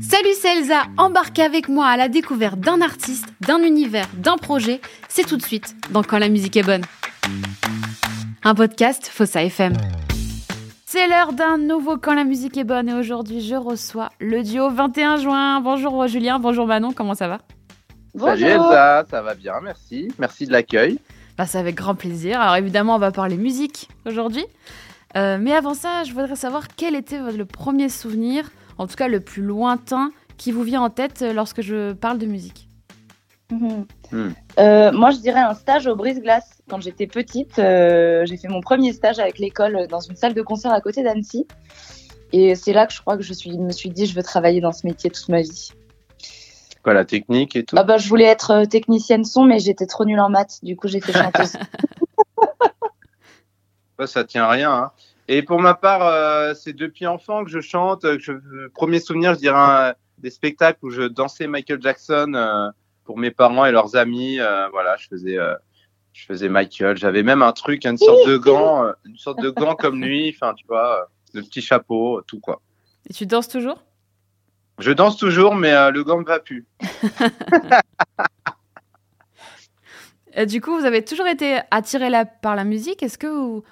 Salut, c'est Elsa. Embarquez avec moi à la découverte d'un artiste, d'un univers, d'un projet. C'est tout de suite dans Quand la musique est bonne. Un podcast Fossa FM. C'est l'heure d'un nouveau Quand la musique est bonne et aujourd'hui je reçois le duo 21 juin. Bonjour Julien, bonjour Manon, comment ça va? Salut Elsa, ça va bien, merci. Merci de l'accueil. Bah, c'est avec grand plaisir. Alors évidemment, on va parler musique aujourd'hui. Euh, mais avant ça, je voudrais savoir quel était le premier souvenir, en tout cas le plus lointain, qui vous vient en tête lorsque je parle de musique. Mhm. Hmm. Euh, moi, je dirais un stage au brise-glace. Quand j'étais petite, euh, j'ai fait mon premier stage avec l'école dans une salle de concert à côté d'Annecy. Et c'est là que je crois que je suis, me suis dit, je veux travailler dans ce métier toute ma vie. Quoi, la technique et tout? Ah bah, Je voulais être euh, technicienne son, mais j'étais trop nulle en maths. Du coup, j'ai fait chanteuse. Ça tient à rien. Hein. Et pour ma part, c'est depuis enfant que je chante. Je, premier souvenir, je dirais des spectacles où je dansais Michael Jackson pour mes parents et leurs amis. Euh, voilà, je faisais, euh, je faisais Michael. J'avais même un truc, une sorte de gant, euh, une sorte de gant comme lui. Enfin, tu vois, le petit chapeau, tout quoi. Et tu danses toujours? Je danse toujours, mais le gant ne va plus. du coup, vous avez toujours été attiré là, par la musique? Est-ce que vous,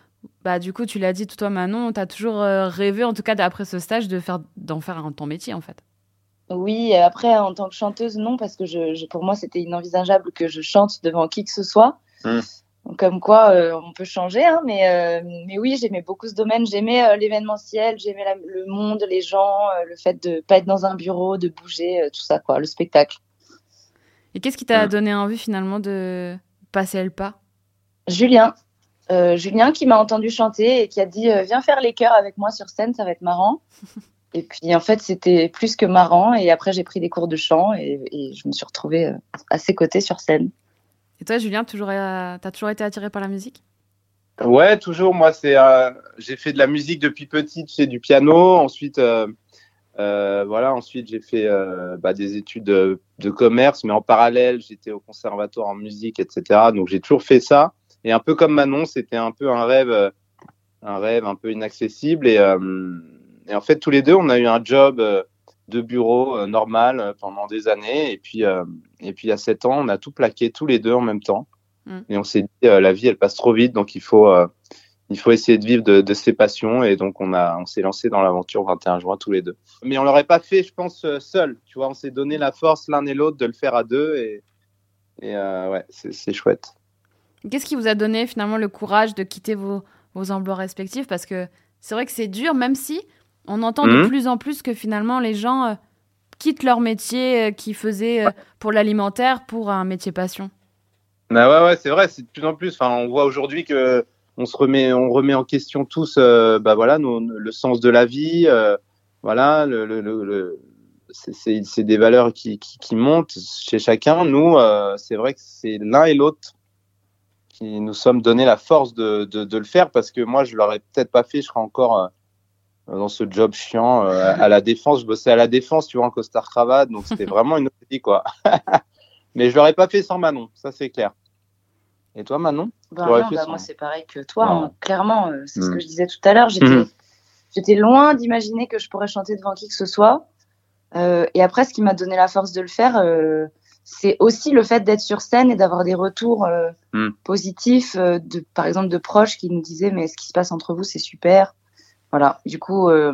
bah, du coup, tu l'as dit, toi, Manon, tu as toujours rêvé, en tout cas après ce stage, de faire, d'en faire un, ton métier, en fait oui, après, en tant que chanteuse, non, parce que je, pour moi, c'était inenvisageable que je chante devant qui que ce soit. Mmh. Comme quoi, euh, on peut changer, hein, mais, euh, mais oui, j'aimais beaucoup ce domaine. J'aimais euh, l'événementiel, j'aimais le monde, les gens, le fait de pas être dans un bureau, de bouger, tout ça, quoi, le spectacle. Et qu'est-ce qui t'a mmh. donné envie finalement de passer le pas? Julien. Julien qui m'a entendu chanter et qui a dit Viens faire les chœurs avec moi sur scène, ça va être marrant. Et puis en fait, c'était plus que marrant. Et après, j'ai pris des cours de chant et, je me suis retrouvée euh, à ses côtés sur scène. Et toi, Julien, toujours, euh, t'as toujours été attiré par la musique? Ouais, toujours. Moi, c'est, euh, j'ai fait de la musique depuis petite, j'ai du piano. Ensuite, voilà. Ensuite, j'ai fait bah, des études de, de, commerce, mais en parallèle, j'étais au conservatoire en musique, etc. Donc, j'ai toujours fait ça. Et un peu comme Manon, c'était un peu un rêve, un rêve un peu inaccessible. Et et en fait, tous les deux, on a eu un job euh, de bureau euh, normal euh, pendant des années. Et puis, et puis, à 7 ans, on a tout plaqué tous les deux en même temps. Mm. Et on s'est dit, la vie, elle passe trop vite, donc il faut, il faut essayer de vivre de, ses passions. Et donc, on, a, on s'est lancé dans l'aventure 21 juin tous les deux. Mais on l'aurait pas fait, je pense, seul. Tu vois, on s'est donné la force l'un et l'autre de le faire à deux. Et, et ouais, c'est, chouette. Qu'est-ce qui vous a donné finalement le courage de quitter vos, vos emplois respectifs? Parce que c'est vrai que c'est dur, même si on entend de mhm. plus en plus que finalement les gens euh, quittent leur métier euh, qu'ils faisaient euh, pour l'alimentaire pour un métier passion. Bah ouais, ouais c'est vrai, c'est de plus en plus. Enfin, on voit aujourd'hui que on se remet, on remet en question tous, bah voilà, le sens de la vie, voilà, le, le, c'est des valeurs qui, qui, montent chez chacun. Nous, c'est vrai que c'est l'un et l'autre qui nous sommes donné la force de, de, de, le faire parce que moi, je l'aurais peut-être pas fait, je serais encore dans ce job chiant euh, à la défense. Je bossais à la défense, tu vois, en costard cravate, donc c'était vraiment une autre vie, quoi. Mais je l'aurais pas fait sans Manon, ça c'est clair. Et toi, Manon? Bah bah Moi, c'est pareil que toi, hein. clairement. Euh, c'est ce que mm. je disais tout à l'heure. Mm. J'étais, loin d'imaginer que je pourrais chanter devant qui que ce soit. Euh, et après, ce qui m'a donné la force de le faire, c'est aussi le fait d'être sur scène et d'avoir des retours mm. positifs, de, par exemple, de proches qui nous disaient mais ce qui se passe entre vous, c'est super. Voilà. Du coup, euh,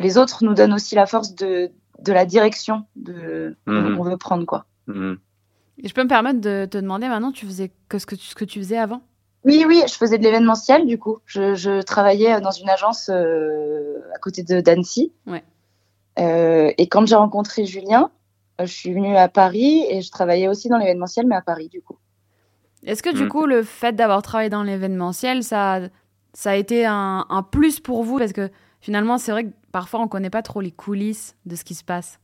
les autres nous donnent aussi la force de, de la direction de mhm. qu'on veut prendre, quoi. Mhm. Et je peux me permettre de te demander maintenant, tu faisais que ce que tu, ce que tu faisais avant? Oui, oui, je faisais de l'événementiel du coup. Je, je, travaillais dans une agence euh, à côté de d'Annecy. Ouais. Euh, et quand j'ai rencontré Julien, je suis venue à Paris et je travaillais aussi dans l'événementiel, mais à Paris du coup. Est-ce que du mhm. coup, le fait d'avoir travaillé dans l'événementiel, ça ça a été un, plus pour vous? Parce que finalement, c'est vrai que parfois, on ne connaît pas trop les coulisses de ce qui se passe.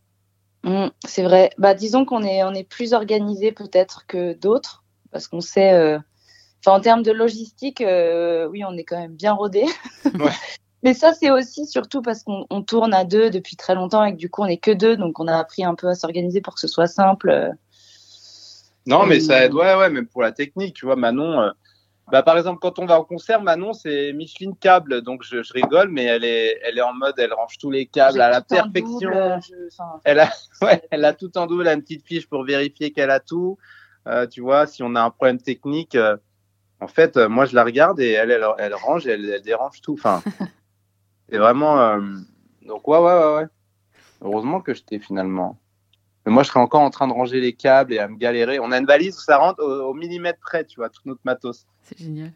Mmh, c'est vrai. Bah, disons qu'on est, on est plus organisé peut-être que d'autres, parce qu'on sait. Euh, enfin, en termes de logistique, euh, oui, on est quand même bien rodé. Mais ça, c'est aussi surtout parce qu'on tourne à deux depuis très longtemps et que du coup, on est que deux, donc on a appris un peu à s'organiser pour que ce soit simple. Non, mais ça aide, ouais, ouais, même pour la technique, tu vois, Manon, Bah, par exemple, quand on va en concert, Manon, c'est Micheline câble, donc je, je, rigole, mais elle est, elle est en mode, elle range tous les câbles à la perfection. Double, je... enfin, elle a, ouais, elle a tout en double, elle a une petite fiche pour vérifier qu'elle a tout. Euh, tu vois, si on a un problème technique, euh, en fait, euh, moi je la regarde et elle, elle, elle range, et elle, elle dérange tout. Enfin, c'est vraiment. Euh, donc ouais, ouais, ouais, ouais. Heureusement que je t'ai finalement. Mais moi, je serais encore en train de ranger les câbles et à me galérer. On a une valise où ça rentre au, au millimètre près, tu vois, tout notre matos. C'est génial.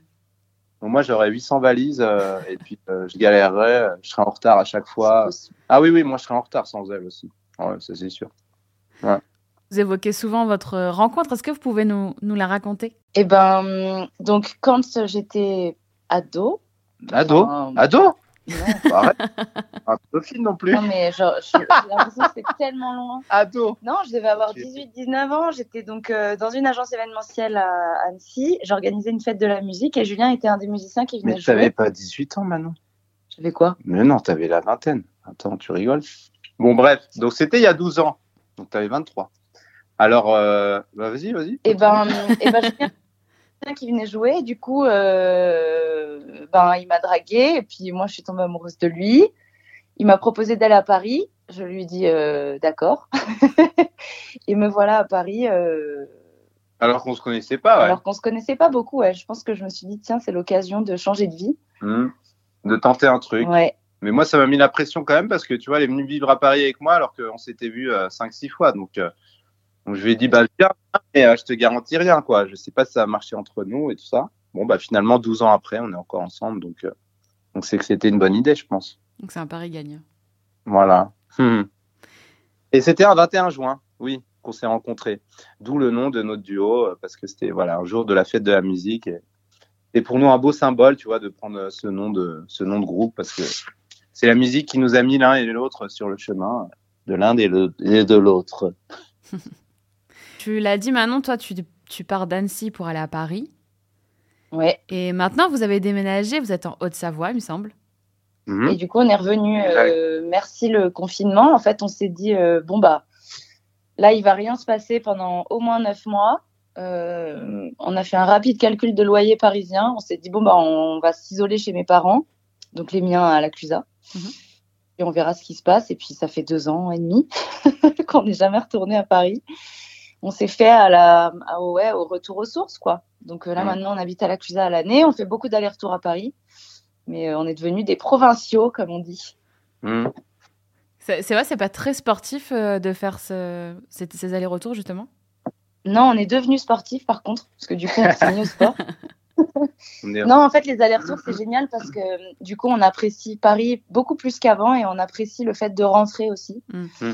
Donc moi, j'aurais 800 valises euh, et puis euh, je galérerais, je serais en retard à chaque fois. Ah oui, oui, moi, je serais en retard sans elle aussi. Ouais, ça, c'est sûr. Ouais. Vous évoquez souvent votre rencontre. Est-ce que vous pouvez nous, nous la raconter? Eh ben, donc, quand j'étais ado. Ado? enfin, Ado? Non, arrête. Un pédophile non plus. Non, mais genre, j'ai l'impression que c'est tellement loin. Ado Non, je devais avoir 18-19 ans. J'étais donc euh, dans une agence événementielle à Annecy. J'organisais une fête de la musique et Julien était un des musiciens qui venait mais jouer. Mais t'avais pas 18 ans, Manon? J'avais quoi? Mais non, t'avais la vingtaine. Attends, tu rigoles? Bon, bref. Donc, c'était il y a 12 ans. Donc, t'avais 23. Alors, euh... bah, vas-y, vas-y. Et ben, et ben Julien qui venait jouer. Et du coup, euh, ben, il m'a dragué. Et puis, moi, je suis tombée amoureuse de lui. Il m'a proposé d'aller à Paris. Je lui ai dit euh, d'accord. et me voilà à Paris. Euh... Alors qu'on se connaissait pas, ouais. Alors qu'on se connaissait pas beaucoup, ouais. Je pense que je me suis dit, tiens, c'est l'occasion de changer de vie. Mmh. De tenter un truc. Ouais. Mais moi, ça m'a mis la pression quand même parce que tu vois, elle est venue vivre à Paris avec moi alors qu'on s'était vu euh, 5-6 fois. Donc, donc, je lui ai dit, bah, viens, mais euh, je te garantis rien, quoi. Je sais pas si ça va marcher entre nous et tout ça. Bon, bah, finalement, 12 ans après, on est encore ensemble. Donc, euh, donc c'est que c'était une bonne idée, je pense. Donc, c'est un pari gagnant. Voilà. Et c'était un 21 juin, oui, qu'on s'est rencontrés. D'où le nom de notre duo, euh, parce que c'était, voilà, un jour de la fête de la musique. Et, et pour nous, un beau symbole, tu vois, de prendre ce nom de, ce nom de groupe, parce que c'est la musique qui nous a mis l'un et l'autre sur le chemin de l'un et de l'autre. Tu l'as dit, Manon, toi, tu, tu pars d'Annecy pour aller à Paris. Ouais. Et maintenant, vous avez déménagé, vous êtes en Haute-Savoie, il me semble. Mmh. Et du coup, on est revenu, euh, merci le confinement. En fait, on s'est dit, euh, bon, bah, là, il va rien se passer pendant au moins neuf mois. Euh, on a fait un rapide calcul de loyer parisien. On s'est dit, bon, bah, on va s'isoler chez mes parents, donc les miens à la Clusa. Mmh. Et on verra ce qui se passe. Et puis, ça fait deux ans et demi qu'on n'est jamais retourné à Paris on s'est fait à la, à, ouais, au retour aux sources, quoi. Donc euh, là, mmh. maintenant, on habite à la Clusa à l'année. On fait beaucoup d'allers-retours à Paris. Mais euh, on est devenus des provinciaux, comme on dit. Mmh. C'est vrai, c'est pas très sportif euh, de faire ce, ces, ces allers-retours, justement? Non, on est devenus sportifs, par contre. Parce que du coup, on s'est mis au sport. non, en fait, les allers-retours, c'est génial parce que du coup, on apprécie Paris beaucoup plus qu'avant et on apprécie le fait de rentrer aussi. Mmh.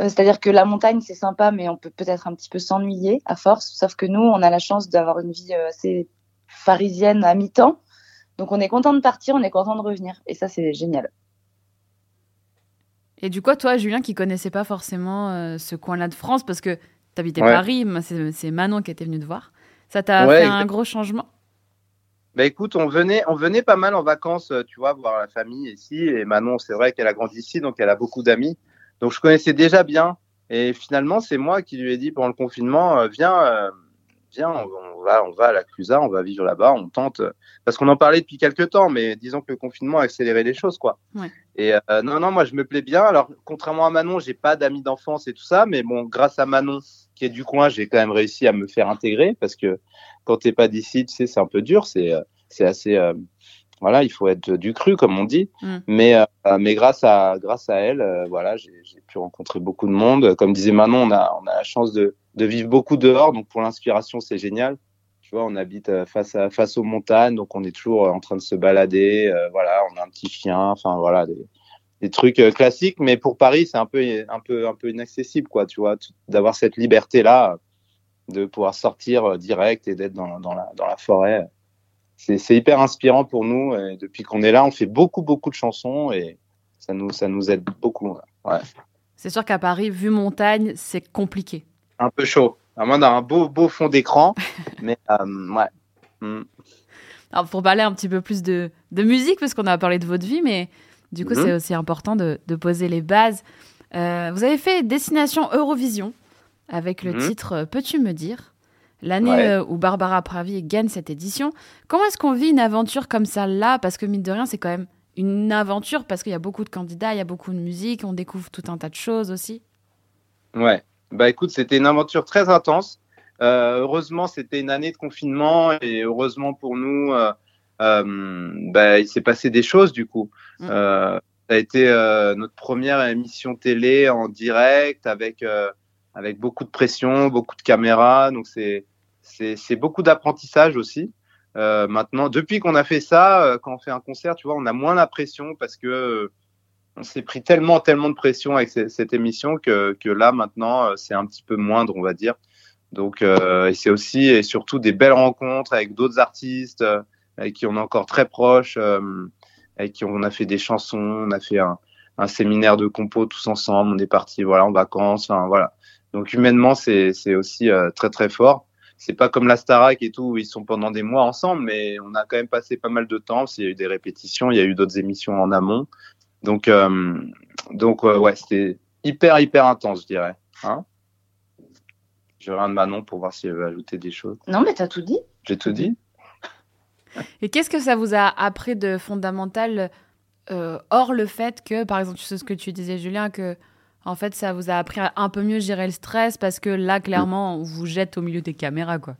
Euh, C'est-à-dire que la montagne, c'est sympa, mais on peut peut-être un petit peu s'ennuyer à force. Sauf que nous, on a la chance d'avoir une vie euh, assez parisienne à mi-temps. Donc on est content de partir, on est content de revenir. Et ça, c'est génial. Et du coup, toi, Julien, qui connaissait pas forcément euh, ce coin-là de France, parce que tu habitais Ouais. Paris, c'est c'est Manon qui était venue te voir, ça t'a Ouais, fait un gros changement? Bah écoute, on venait, on venait pas mal en vacances, tu vois, voir la famille ici. Et Manon, c'est vrai qu'elle a grandi ici, donc elle a beaucoup d'amis. Donc je connaissais déjà bien. Et finalement, c'est moi qui lui ai dit pendant le confinement, euh, viens, euh, viens, on, va, on va à la Clusa, on va vivre là-bas, on tente. euh, Parce qu'on en parlait depuis quelques temps, mais disons que le confinement a accéléré les choses, quoi. Ouais. Et euh, non, non, moi je me plais bien. Alors contrairement à Manon, j'ai pas d'amis d'enfance et tout ça, mais bon, grâce à Manon qui est du coin, j'ai quand même réussi à me faire intégrer parce que quand t'es pas d'ici, tu sais, c'est un peu dur, c'est c'est assez euh, voilà, il faut être du cru comme on dit. Mm. Mais euh, mais grâce à grâce à elle, euh, voilà, j'ai pu rencontrer beaucoup de monde. Comme disait Manon, on a on a la chance de de vivre beaucoup dehors, donc pour l'inspiration, c'est génial. Tu vois, on habite euh, face à face aux montagnes, donc on est toujours euh, en train de se balader. euh, voilà, on a un petit chien, enfin voilà, des, des trucs euh, classiques. Mais pour Paris, c'est un peu un peu un peu inaccessible, quoi. Tu vois, d'avoir cette liberté là, de pouvoir sortir direct et d'être dans dans la dans la forêt. C'est hyper inspirant pour nous. Et depuis qu'on est là, on fait beaucoup beaucoup de chansons et ça nous ça nous aide beaucoup. Ouais. C'est sûr qu'à Paris, vu montagne, c'est compliqué. Un peu chaud. À moins d'un beau beau fond d'écran, mais euh, ouais. Mm. Alors, pour parler un petit peu plus de, de musique, parce qu'on a parlé de votre vie, mais du coup, c'est aussi important de, de poser les bases. Euh, vous avez fait Destination Eurovision avec le Mhm. titre Peux-tu me dire? L'année où Barbara Pravi gagne cette édition. Comment est-ce qu'on vit une aventure comme ça là? Parce que mine de rien, c'est quand même une aventure parce qu'il y a beaucoup de candidats, il y a beaucoup de musique, on découvre tout un tas de choses aussi. Ouais, bah écoute, c'était une aventure très intense. Euh, heureusement, c'était une année de confinement et heureusement pour nous, euh, euh, bah, il s'est passé des choses du coup. Mm. ça a été notre première émission télé en direct avec avec beaucoup de pression, beaucoup de caméras. Donc c'est c'est beaucoup d'apprentissage aussi. Euh, maintenant, depuis qu'on a fait ça, euh, quand on fait un concert, tu vois, on a moins la pression parce que euh, on s'est pris tellement, tellement de pression avec cette émission que, que là, maintenant, c'est un petit peu moindre, on va dire. Donc, c'est aussi et surtout des belles rencontres avec d'autres artistes avec qui on est encore très proches, avec qui on a fait des chansons, on a fait un, un séminaire de compo tous ensemble, on est parti voilà en vacances, enfin voilà. Donc humainement, c'est aussi très très fort c'est pas comme la Starac et tout où ils sont pendant des mois ensemble, mais on a quand même passé pas mal de temps. Il y a eu des répétitions, il y a eu d'autres émissions en amont. Donc, euh, donc ouais, c'était hyper hyper intense, je dirais. Hein je regarde Manon pour voir si elle veut ajouter des choses. Non, mais t'as tout dit. J'ai tout dit. Et qu'est-ce que ça vous a appris de fondamental, euh, hors le fait que, par exemple, tu sais ce que tu disais, Julien, que en fait, ça vous a appris à un peu mieux gérer le stress parce que là, clairement, on vous jette au milieu des caméras, quoi.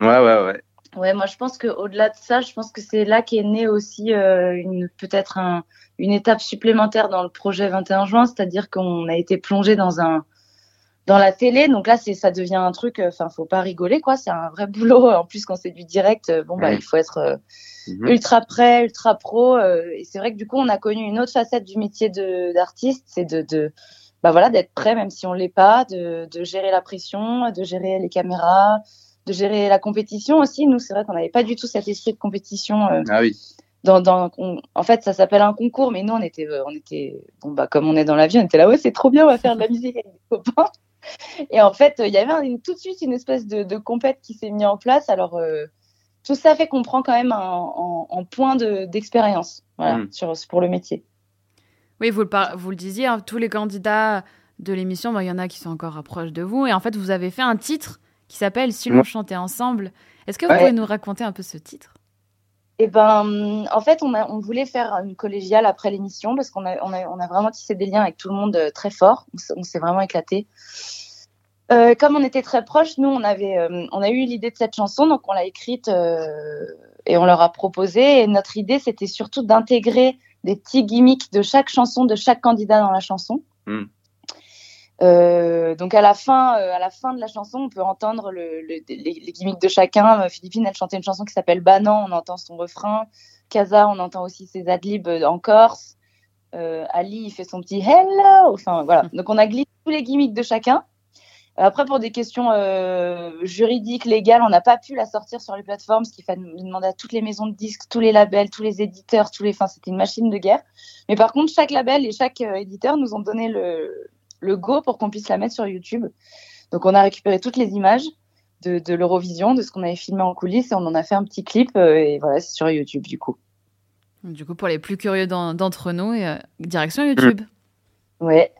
Ouais, ouais, ouais. Ouais, moi je pense qu'au-delà de ça, je pense que c'est là qu'est née aussi euh, une peut-être un, une étape supplémentaire dans le projet 21 juin, c'est-à-dire qu'on a été plongé dans un dans la télé, donc là c'est ça devient un truc, euh, enfin faut pas rigoler quoi, c'est un vrai boulot. En plus quand c'est du direct, euh, bon bah il faut être mhm. ultra prêt, ultra pro. et c'est vrai que du coup on a connu une autre facette du métier d'artiste, c'est de, de bah voilà, d'être prêt même si on l'est pas, de, de, gérer la pression, de gérer les caméras, de gérer la compétition aussi. Nous, c'est vrai qu'on n'avait pas du tout cet esprit de compétition. Euh, ah oui. Dans, dans, en fait, ça s'appelle un concours, mais nous, on était, euh, on était, bon bah comme on est dans l'avion, on était là, ouais, c'est trop bien, on va faire de la musique avec des copains. Et en fait, il y avait une, tout de suite une espèce de, de compète qui s'est mise en place. Alors, euh, tout ça fait qu'on prend quand même un, un, point d'expérience voilà, mm. sur, pour le métier. Oui, vous le, vous le disiez, hein, tous les candidats de l'émission, bah, il y en a qui sont encore proches de vous. Et en fait, vous avez fait un titre qui s'appelle Si l'on chantait ensemble. Est-ce que vous pouvez nous raconter un peu ce titre? Eh ben, en fait, on, a, on voulait faire une collégiale après l'émission parce qu'on a, on a, on a, vraiment tissé des liens avec tout le monde euh, très fort. On s'est vraiment éclaté. Euh, comme on était très proches, nous, on avait, euh, on a eu l'idée de cette chanson, donc on l'a écrite et on leur a proposé. Et notre idée, c'était surtout d'intégrer des petits gimmicks de chaque chanson, de chaque candidat dans la chanson. Hmm. Euh, donc à la fin, euh, à la fin de la chanson, on peut entendre le, les, les, gimmicks de chacun. Euh, Philippine, elle chantait une chanson qui s'appelle Banan, on entend son refrain. Kaza, on entend aussi ses adlibs en Corse. Ali, il fait son petit hello. Enfin voilà. Donc on a glissé tous les gimmicks de chacun. Après, pour des questions euh, juridiques, légales, on n'a pas pu la sortir sur les plateformes, ce qui fait demander à toutes les maisons de disques, tous les labels, tous les éditeurs, tous les. Enfin, c'était une machine de guerre. Mais par contre, chaque label et chaque euh, éditeur nous ont donné le, le go pour qu'on puisse la mettre sur YouTube. Donc, on a récupéré toutes les images de, de l'Eurovision, de ce qu'on avait filmé en coulisses, et on en a fait un petit clip. Euh, et voilà, c'est sur YouTube, du coup. Du coup, pour les plus curieux d'entre nous, euh, direction YouTube. Ouais.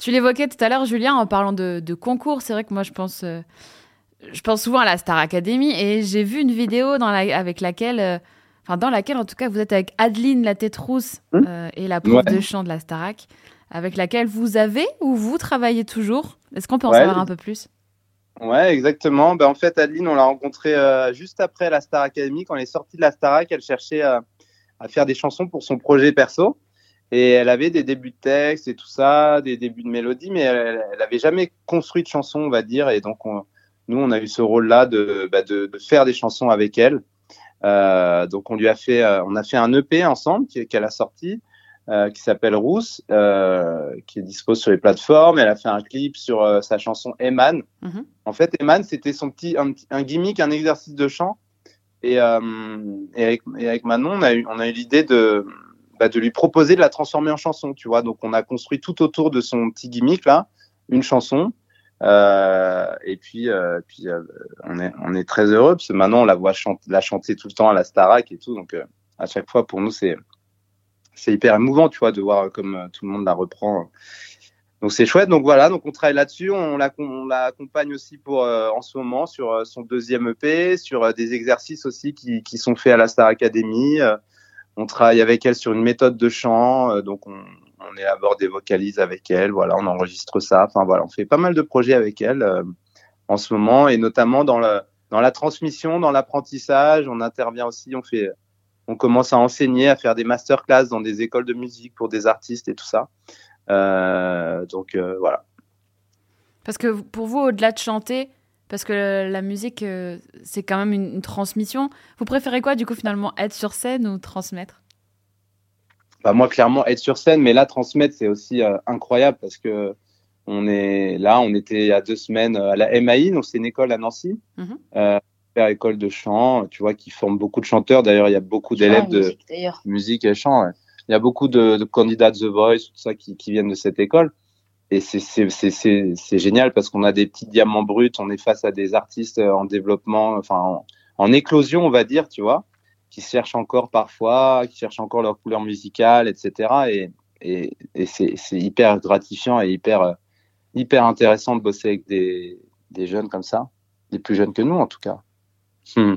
Tu l'évoquais tout à l'heure, Julien, en parlant de, concours. C'est vrai que moi, je pense, euh, je pense souvent à la Star Academy et j'ai vu une vidéo dans la, avec laquelle, euh, enfin, dans laquelle, en tout cas, vous êtes avec Adeline la tête rousse mmh. euh, et la prof de chant de la Starac, avec laquelle vous avez ou vous travaillez toujours. Est-ce qu'on peut en savoir un peu plus? Ouais, exactement. Ben, en fait, Adeline, on l'a rencontrée juste après la Star Academy. Quand elle est sortie de la Starac, elle cherchait à faire des chansons pour son projet perso. Et elle avait des débuts de texte et tout ça, des débuts de mélodie, mais elle, elle avait jamais construit de chanson, on va dire. Et donc, nous, on a eu ce rôle-là de, bah, de, de, faire des chansons avec elle. Euh, donc, on lui a fait, euh, on a fait un EP ensemble qu'elle a sorti, euh, qui s'appelle Rousse, euh, qui est dispo sur les plateformes. Elle a fait un clip sur euh, sa chanson Eman. Mm-hmm. En fait, Eman, c'était son petit un, un, gimmick, un exercice de chant. Et, et avec, et, avec, Manon, on a eu, on a eu l'idée de bah, de lui proposer de la transformer en chanson, tu vois. Donc on a construit tout autour de son petit gimmick là, une chanson. Euh, et puis, euh, puis euh, on est très heureux parce que maintenant on la voit la chanter tout le temps à la Starac et tout. Donc à chaque fois pour nous c'est c'est hyper émouvant, tu vois, de voir comme tout le monde la reprend donc c'est chouette. Donc voilà, donc on travaille là-dessus. On l'accompagne aussi pour en ce moment sur son deuxième EP, sur des exercices aussi qui, qui, sont faits à la Star Academy. On travaille avec elle sur une méthode de chant. donc on, on bord des vocalises avec elle. Voilà, on enregistre ça. Enfin voilà, on fait pas mal de projets avec elle en ce moment et notamment dans la transmission, dans l'apprentissage. On intervient aussi, on fait, on commence à enseigner, à faire des masterclass dans des écoles de musique pour des artistes et tout ça. Euh, donc euh, voilà. Parce que pour vous, au-delà de chanter, parce que la musique, euh, c'est quand même une, transmission. Vous préférez quoi, du coup, finalement, être sur scène ou transmettre? Bah, Moi, clairement, être sur scène, mais là, transmettre, c'est aussi incroyable parce que on est là, on était il y a deux semaines à la MAI, donc c'est une école à Nancy, mm école de chant, tu vois, qui forme beaucoup de chanteurs. D'ailleurs, il y a beaucoup d'élèves de musique, et chant. Il y a beaucoup de, candidats de The Voice, tout ça, qui, viennent de cette école. Et c'est génial parce qu'on a des petits diamants bruts, on est face à des artistes en développement, enfin en, éclosion, on va dire, tu vois, qui cherchent encore parfois, qui cherchent encore leur couleur musicale, etc. Et, et c'est hyper gratifiant et hyper hyper intéressant de bosser avec des, des, jeunes comme ça, des plus jeunes que nous en tout cas. Hmm.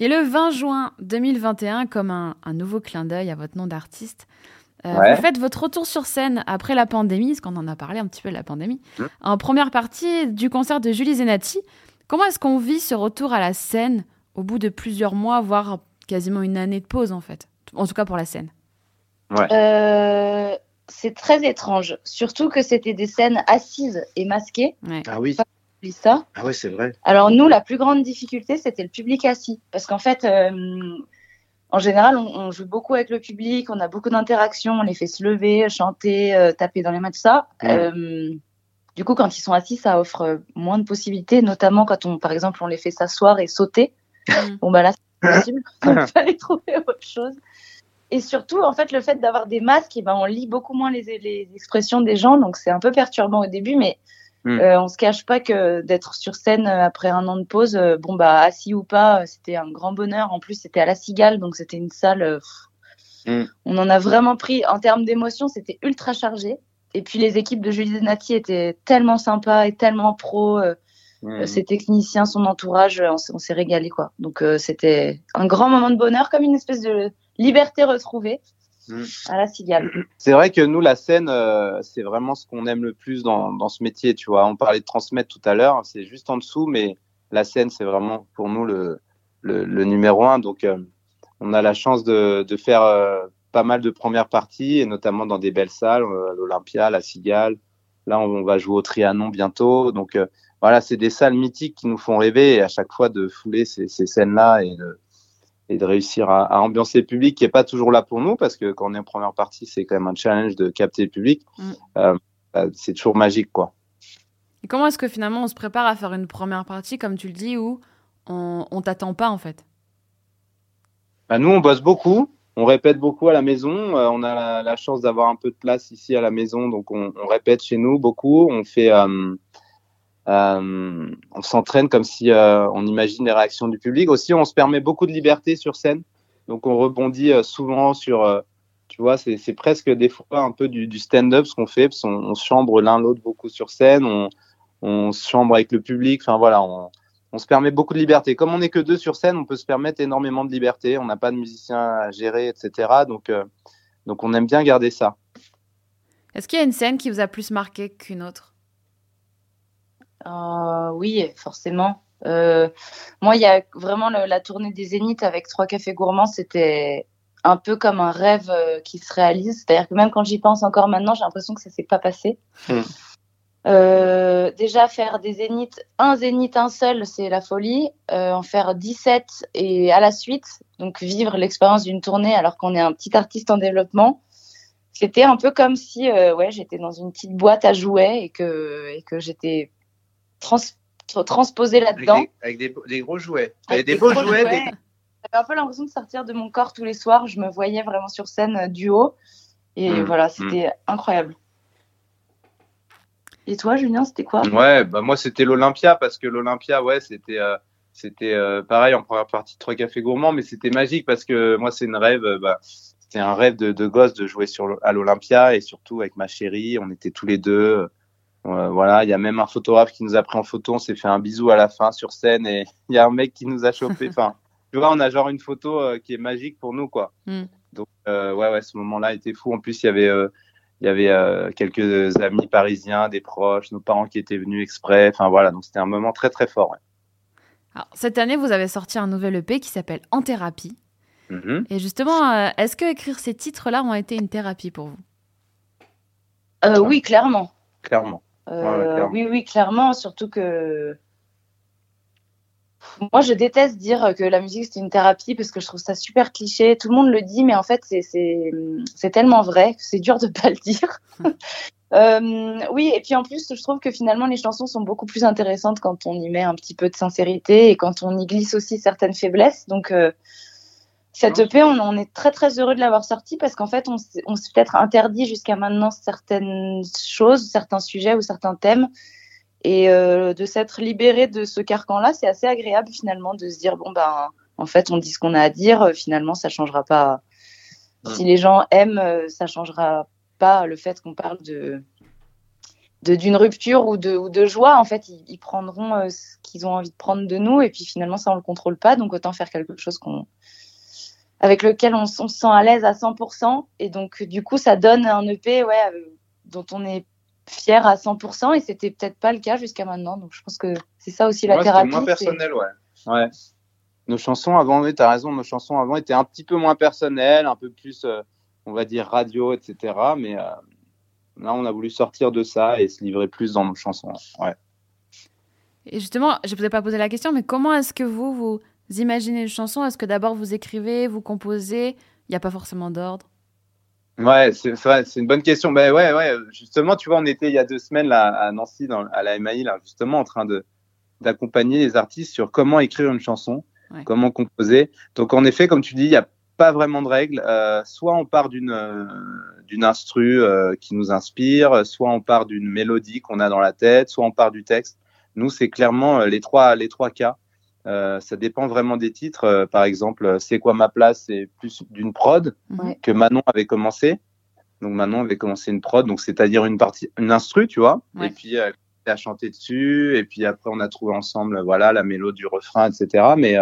Et le 20 juin 2021, comme un, un nouveau clin d'œil à votre nom d'artiste, euh, vous faites votre retour sur scène après la pandémie, parce qu'on en a parlé un petit peu de la pandémie, hmm. en première partie du concert de Julie Zenati. Comment est-ce qu'on vit ce retour à la scène au bout de plusieurs mois, voire quasiment une année de pause en fait? En tout cas pour la scène. Ouais. Euh, c'est très étrange. Surtout que c'était des scènes assises et masquées. Ah oui. Ça. Ah oui, c'est vrai. Alors nous, la plus grande difficulté, c'était le public assis. Parce qu'en fait, euh, en général, on, joue beaucoup avec le public, on a beaucoup d'interactions, on les fait se lever, chanter, euh, taper dans les mains, tout ça. Euh, du coup, quand ils sont assis, ça offre moins de possibilités, notamment quand on, par exemple, on les fait s'asseoir et sauter. bon, bah là, c'est possible. Il fallait trouver autre chose. Et surtout, en fait, le fait d'avoir des masques, eh ben, on lit beaucoup moins les, les expressions des gens, donc c'est un peu perturbant au début, mais hmm. euh, on se cache pas que d'être sur scène euh, après un an de pause, euh, bon bah assis ou pas, c'était un grand bonheur. En plus, c'était à la Cigale, donc c'était une salle. Hmm. On en a vraiment pris en termes d'émotion, c'était ultra chargé. Et puis les équipes de Julie Zenati étaient tellement sympas et tellement pro. Hmm. Ses techniciens, son entourage, on, on s'est régalé quoi. Donc c'était un grand moment de bonheur, comme une espèce de liberté retrouvée mm. À la. C'est vrai que nous, la scène, euh, c'est vraiment ce qu'on aime le plus dans, dans, ce métier. Tu vois, on parlait de transmettre tout à l'heure, c'est juste en dessous, mais la scène, c'est vraiment pour nous le, le, numéro un. Donc, euh, on a la chance de, de faire euh, pas mal de premières parties, et notamment dans des belles salles, l'Olympia, la Cigale. Là, on, va jouer au Trianon bientôt. Donc, voilà, c'est des salles mythiques qui nous font rêver, à chaque fois de fouler ces, ces scènes-là et de et de réussir à, à, ambiancer le public qui est pas toujours là pour nous parce que quand on est en première partie, c'est quand même un challenge de capter le public. Mm. Euh, bah, c'est toujours magique, quoi. Et comment est-ce que finalement on se prépare à faire une première partie, comme tu le dis, où on, on t'attend pas en fait? Bah, Nous, on bosse beaucoup. On répète beaucoup à la maison. Euh, on a la, chance d'avoir un peu de place ici à la maison, donc on, on répète chez nous beaucoup. On fait euh, euh, on s'entraîne comme si euh, on imagine les réactions du public. Aussi, on se permet beaucoup de liberté sur scène. Donc, on rebondit euh, souvent sur, tu vois, c'est presque des fois un peu du, du stand-up ce qu'on fait, parce qu'on on se chambre l'un l'autre beaucoup sur scène, on, se chambre avec le public. Enfin, voilà, on, on se permet beaucoup de liberté. Comme on n'est que deux sur scène, on peut se permettre énormément de liberté. On n'a pas de musiciens à gérer, etc. Donc, donc, on aime bien garder ça. Est-ce qu'il y a une scène qui vous a plus marqué qu'une autre? Euh, oui, forcément. Euh, moi, il y a vraiment la tournée des Zéniths avec Trois Cafés Gourmands, c'était un peu comme un rêve euh, qui se réalise. C'est-à-dire que même quand j'y pense encore maintenant, j'ai l'impression que ça s'est pas passé. Hmm. Euh, déjà faire des zéniths, un zénith, un seul, c'est la folie. Euh, en faire 17 et à la suite, donc vivre l'expérience d'une tournée alors qu'on est un petit artiste en développement, c'était un peu comme si euh, ouais, j'étais dans une petite boîte à jouets et que, et que j'étais trans transposer là-dedans. Avec, des, des, gros jouets. Avec des, beaux jouets. J'avais un peu l'impression de sortir de mon corps tous les soirs. Je me voyais vraiment sur scène euh, du haut. Et mmh. voilà, mmh. c'était incroyable. Et toi, Julien, c'était quoi? Ouais, bah moi, c'était l'Olympia parce que l'Olympia, ouais, c'était. Euh, c'était euh, pareil en première partie trois cafés gourmands mais c'était magique parce que moi c'est une rêve bah, c'était un rêve de, de, gosse de jouer sur à l'Olympia et surtout avec ma chérie. On était tous les deux. Euh, voilà, il y a même un photographe qui nous a pris en photo. On s'est fait un bisou à la fin sur scène et il y a un mec qui nous a chopé. Enfin, tu vois, on a genre une photo euh, qui est magique pour nous, quoi. Mm. Donc, euh, ouais, ouais, ce moment-là était fou. En plus, il y avait, il y avait quelques amis parisiens, des proches, nos parents qui étaient venus exprès. Enfin, voilà, donc c'était un moment très, très fort. Alors, cette année, vous avez sorti un nouvel EP qui s'appelle En thérapie. Mm-hmm. Et justement, est-ce que écrire ces titres-là ont été une thérapie pour vous? Oui, clairement. Clairement. Oui, oui, clairement. Surtout que moi, je déteste dire que la musique c'est une thérapie parce que je trouve ça super cliché. Tout le monde le dit, mais en fait, c'est tellement vrai que c'est dur de pas le dire. euh, oui, et puis en plus, je trouve que finalement, les chansons sont beaucoup plus intéressantes quand on y met un petit peu de sincérité et quand on y glisse aussi certaines faiblesses. Donc, euh, cette EP, on, on, est très très heureux de l'avoir sortie parce qu'en fait, on s'est peut-être interdit jusqu'à maintenant certaines choses, certains sujets ou certains thèmes et euh, de s'être libéré de ce carcan-là, c'est assez agréable finalement de se dire bon ben en fait on dit ce qu'on a à dire, euh, finalement ça changera pas. Si les gens aiment, euh, ça changera pas le fait qu'on parle de d'une rupture ou de, ou de joie. En fait, ils, prendront ce qu'ils ont envie de prendre de nous et puis finalement ça on le contrôle pas, donc autant faire quelque chose qu'on avec lequel on, on se sent à l'aise à 100% et donc du coup ça donne un EP ouais dont on est fier à 100% et c'était peut-être pas le cas jusqu'à maintenant. Donc je pense que c'est ça aussi la ouais, thérapie. moins personnel, ouais. ouais. Nos chansons avant, oui, as raison, nos chansons avant étaient un petit peu moins personnelles, un peu plus, euh, on va dire, radio, etc. Mais euh, là, on a voulu sortir de ça et se livrer plus dans nos chansons. Ouais. Et justement, je ne vous ai pas posé la question, mais comment est-ce que vous, vous imaginez une chanson Est-ce que d'abord vous écrivez, vous composez Il n'y a pas forcément d'ordre? Ouais, c'est c'est une bonne question. Ben ouais, ouais, justement, tu vois, on était il y a deux semaines là à Nancy, dans, à la MAI, là, justement, en train de d'accompagner les artistes sur comment écrire une chanson, comment composer. Donc, en effet, comme tu dis, il n'y a pas vraiment de règles. Euh, soit on part d'une euh, d'une instru euh, qui nous inspire, soit on part d'une mélodie qu'on a dans la tête, soit on part du texte. Nous, c'est clairement les trois les trois cas. Euh, ça dépend vraiment des titres. Euh, par exemple, euh, C'est quoi ma place C'est plus d'une prod que Manon avait commencé. Donc Manon avait commencé une prod, donc c'est-à-dire une partie, une instru, tu vois. Et puis elle a chanté dessus. Et puis après, on a trouvé ensemble, voilà, la mélodie du refrain, etc. Mais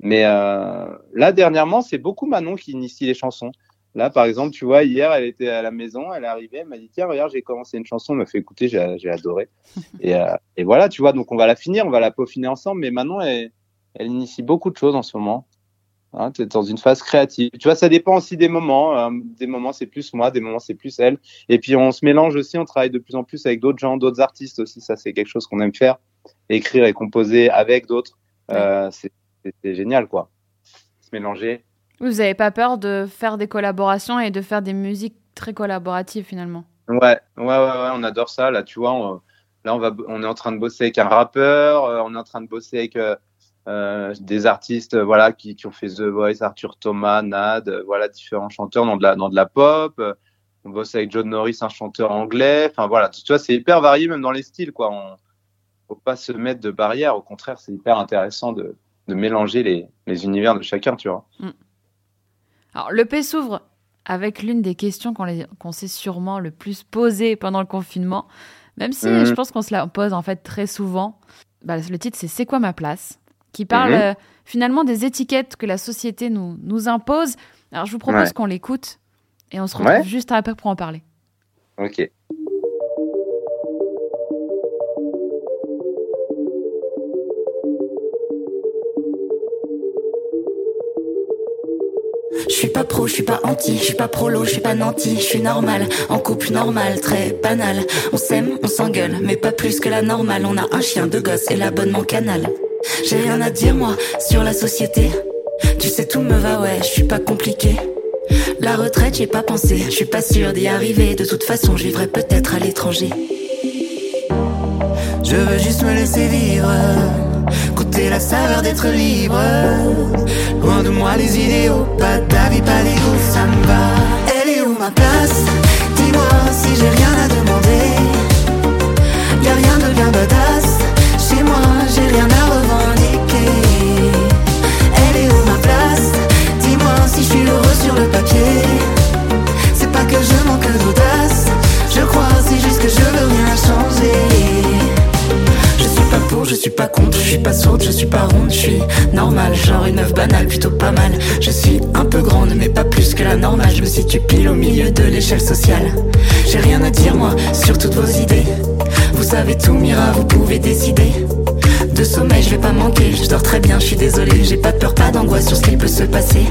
mais là dernièrement, c'est beaucoup Manon qui initie les chansons. Là, par exemple, tu vois, hier, elle était à la maison, elle est arrivée, elle m'a dit tiens, regarde, j'ai commencé une chanson, elle m'a fait écouter, j'ai adoré. et, euh, et, voilà, tu vois, donc on va la finir, on va la peaufiner ensemble, mais maintenant, elle, elle initie beaucoup de choses en ce moment. Hein, tu es dans une phase créative. Tu vois, ça dépend aussi des moments. Hein. Des moments, c'est plus moi, des moments, c'est plus elle. Et puis, on se mélange aussi, on travaille de plus en plus avec d'autres gens, d'autres artistes aussi. Ça, c'est quelque chose qu'on aime faire. Écrire et composer avec d'autres. Euh, c'est génial, quoi. Se mélanger. Vous n'avez pas peur de faire des collaborations et de faire des musiques très collaboratives finalement? Ouais, ouais, ouais, ouais, on adore ça. Là, tu vois, on, là, on, va, on est en train de bosser avec un rappeur, euh, on est en train de bosser avec euh, euh des artistes voilà, qui, qui, ont fait The Voice, Arthur Thomas, Nad, voilà, différents chanteurs dans de la, dans de la pop. On bosse avec John Norris, un chanteur anglais. Enfin, voilà, tu vois, c'est hyper varié même dans les styles, quoi. On faut pas se mettre de barrière. Au contraire, c'est hyper intéressant de, de mélanger les, les univers de chacun, tu vois. Mm. Alors, le P s'ouvre avec l'une des questions qu'on s'est sûrement le plus posées pendant le confinement, même si mhm. je pense qu'on se la pose en fait très souvent. Bah, le titre, c'est C'est quoi ma place? qui parle mhm. euh, finalement des étiquettes que la société nous, nous impose. Alors, je vous propose qu'on l'écoute et on se retrouve juste après pour en parler. Ok. Pro, je suis pas anti, je suis pas prolo, je suis pas nanti, je suis normal, en couple normal, très banal. On s'aime, on s'engueule, mais pas plus que la normale. On a un chien, deux gosses et l'abonnement canal. J'ai rien à dire moi sur la société. Tu sais tout me va, ouais, je suis pas compliqué. La retraite, j'ai pas pensé, je suis pas sûr d'y arriver. De toute façon, je vivrai peut-être à l'étranger. Je veux juste me laisser vivre Goûter la saveur d'être libre. Loin de moi les idéaux Pas d'avis, pas d'ego, ça me va. Elle est où ma place? Dis-moi si j'ai rien à demander. Y'a rien de J'ai rien à dire, moi, sur toutes vos idées. Vous savez tout, Mira, vous pouvez décider. De sommeil, je vais pas manquer, je dors très bien, je suis désolé. J'ai pas peur, pas d'angoisse sur ce qui peut se passer.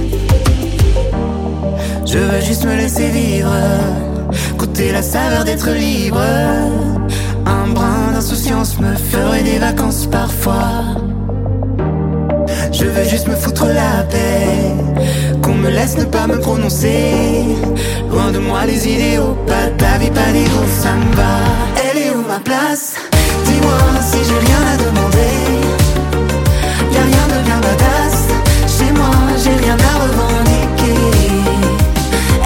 Je veux juste me laisser vivre, goûter la saveur d'être libre. Un brin d'insouciance me ferait des vacances parfois. Je veux juste me foutre la paix, qu'on me laisse ne pas me prononcer. Loin de moi les idéaux, pas ta vie, pas d'ego, ça me va. Elle est où ma place? Dis-moi si j'ai rien à demander. Y'a rien de bien badass, chez moi j'ai rien à revendiquer.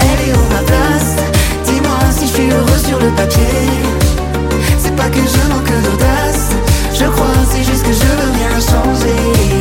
Elle est où ma place? Dis-moi si je suis heureux sur le papier. C'est pas que je manque d'audace, je crois c'est juste que je veux rien changer.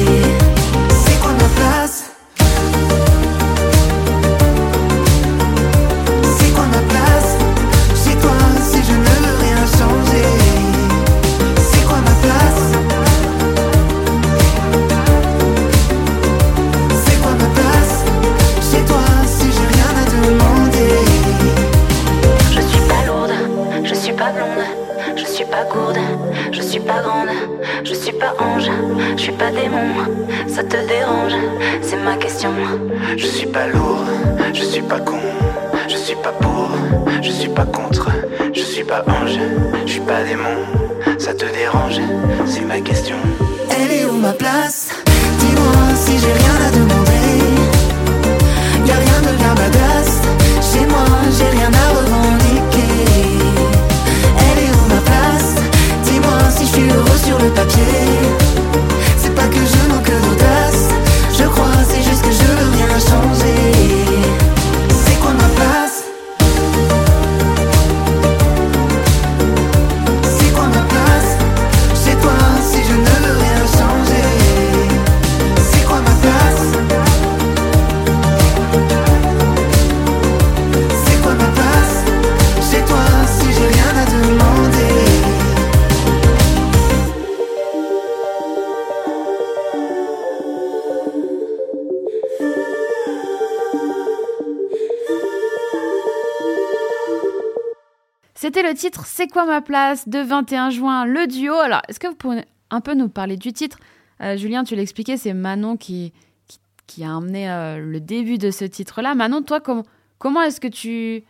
Quoi ma place de 21 juin, le duo. Alors, est-ce que vous pouvez un peu nous parler du titre? Euh, Julien, tu l'expliquais, c'est Manon qui, qui, qui a emmené euh, le début de ce titre-là. Manon, toi, com- comment est-ce que tu,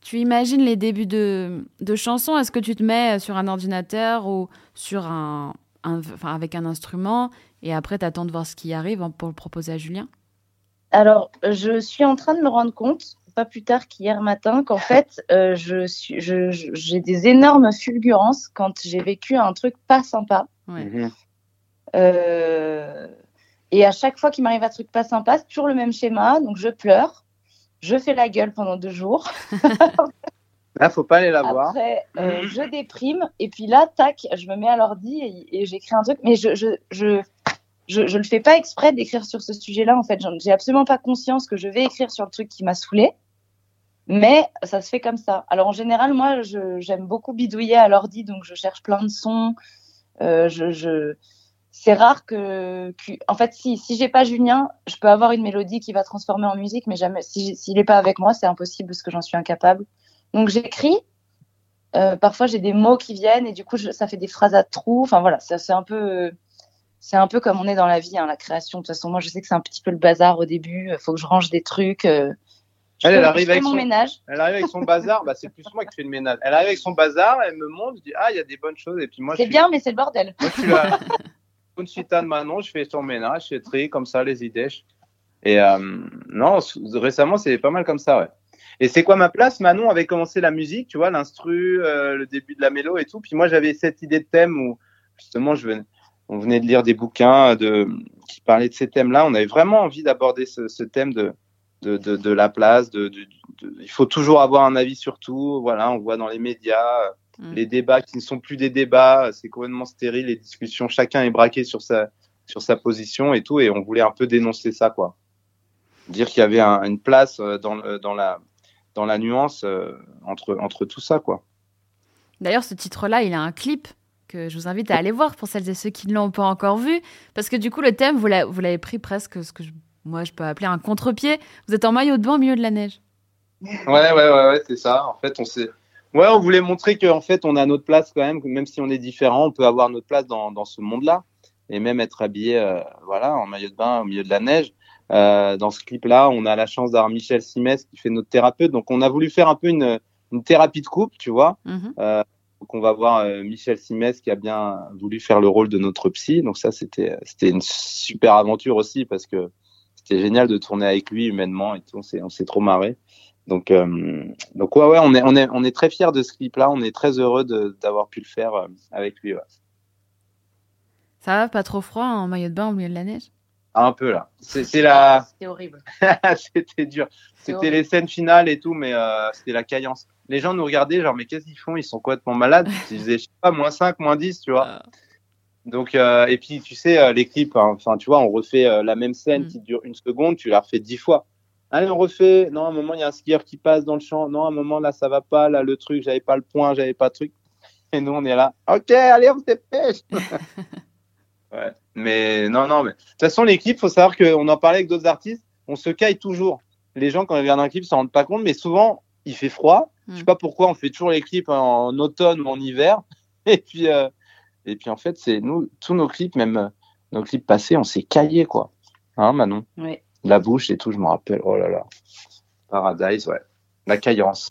tu imagines les débuts de, de chansons? Est-ce que tu te mets sur un ordinateur ou sur un, un- avec un instrument et après tu attends de voir ce qui arrive pour le proposer à Julien? Alors, je suis en train de me rendre compte, pas plus tard qu'hier matin, qu'en fait, euh, je suis, je- je- j'ai des énormes fulgurances quand j'ai vécu un truc pas sympa. Ouais. Mhm. Euh, et à chaque fois qu'il m'arrive un truc pas sympa, c'est toujours le même schéma. Donc, je pleure, je fais la gueule pendant deux jours. Là, faut pas aller la voir. Après, euh, je déprime. Et puis là, tac, je me mets à l'ordi et, et j'écris un truc. Mais je, je, je, je, je le fais pas exprès d'écrire sur ce sujet-là. En fait, J'en- j'ai absolument pas conscience que je vais écrire sur le truc qui m'a saoulé. Mais ça se fait comme ça. Alors en général, moi, j'aime beaucoup bidouiller à l'ordi, donc je cherche plein de sons. Euh, je. C'est rare que, en fait, si si j'ai pas Julien, je peux avoir une mélodie qui va transformer en musique, mais jamais. Si s'il est pas avec moi, c'est impossible parce que j'en suis incapable. Donc j'écris. Euh, parfois j'ai des mots qui viennent et du coup ça fait des phrases à trous. Enfin voilà, c'est un peu, c'est un peu comme on est dans la vie, hein, la création. De toute façon, moi je sais que c'est un petit peu le bazar au début. Il faut que je range des trucs. euh, je Elle, arrive avec mon son- ménage. Elle arrive avec son bazar, bah, c'est plus moi qui fais le ménage. Elle arrive avec son bazar, elle me montre, je dis ah il y a des bonnes choses et puis moi C'est bien, mais c'est le bordel. moi, je suis là. Conchita de Manon, je fais son ménage, je trie comme ça les idées. Et euh, non, récemment c'est pas mal comme ça ouais. Et c'est quoi ma place? Manon avait commencé la musique, tu vois, l'instru, euh, le début de la mélo et tout. Puis moi j'avais cette idée de thème où justement je venais, on venait de lire des bouquins de qui parlaient de ces thèmes-là. On avait vraiment envie d'aborder ce, ce thème de de, de, de la place. De, il faut toujours avoir un avis sur tout. Voilà, on voit dans les médias Mm. les débats qui ne sont plus des débats. C'est complètement stérile. Les discussions, chacun est braqué sur sa sur sa position et tout. Et on voulait un peu dénoncer ça, quoi. Dire qu'il y avait un- une place euh, dans dans la dans la nuance euh, entre entre tout ça, quoi. D'ailleurs, ce titre-là, il a un clip que je vous invite à aller voir pour celles et ceux qui ne l'ont pas encore vu. Parce que du coup, le thème, vous l'avez pris presque ce que moi je peux appeler un contre-pied. Vous êtes en maillot de bain au milieu de la neige. Ouais, ouais, ouais, ouais c'est ça. En fait, on s'est. Ouais, on voulait montrer qu'en fait, on a notre place quand même, même si on est différent, on peut avoir notre place dans, dans ce monde-là et même être habillé, euh, voilà, en maillot de bain au milieu de la neige. Euh, dans ce clip-là, on a la chance d'avoir Michel Simès qui fait notre thérapeute. Donc, on a voulu faire un peu une, une thérapie de couple, tu vois. Mm-hmm. euh, donc, on va voir Michel Simès qui a bien voulu faire le rôle de notre psy. Donc, ça, c'était une super aventure aussi parce que c'était génial de tourner avec lui humainement et tout. On s'est on s'est trop marré. Donc, euh, donc ouais, ouais, on est, on est, on est très fiers de ce clip-là. On est très heureux d'avoir pu le faire euh, avec lui. Ouais. Ça va, pas trop froid en maillot de bain au milieu de la neige? Un peu là. C'est la. C'était horrible. c'était dur. C'était les scènes finales et tout, mais euh, c'était la caillance. Les gens nous regardaient, genre, mais qu'est-ce qu'ils font? Ils sont complètement malades. Ils faisaient, je sais pas, moins 5, moins 10, tu vois. Donc, euh, et puis, tu sais, euh, les clips, hein, enfin, tu vois, on refait euh, la même scène mm. qui dure une seconde, tu la refais dix fois. Allez, on refait. Non, à un moment, il y a un skieur qui passe dans le champ. Non, à un moment, là, ça va pas. Là, le truc, j'avais pas le point, j'avais pas le truc. Et nous, on est là. Ok, allez, on se dépêche. ouais. Mais non, non, mais de toute façon, les clips, faut savoir qu'on en parlait avec d'autres artistes. On se caille toujours. Les gens, quand ils regardent un clip, s'en rendent pas compte, mais souvent, il fait froid. Je sais mm. pas pourquoi on fait toujours les clips en automne ou en hiver. Et puis, euh, et puis en fait, c'est nous, tous nos clips, même euh, nos clips passés, on s'est caillé quoi. Hein, Manon Oui. La bouche et tout, je me rappelle. Oh là là. Paradise, ouais. La caillance.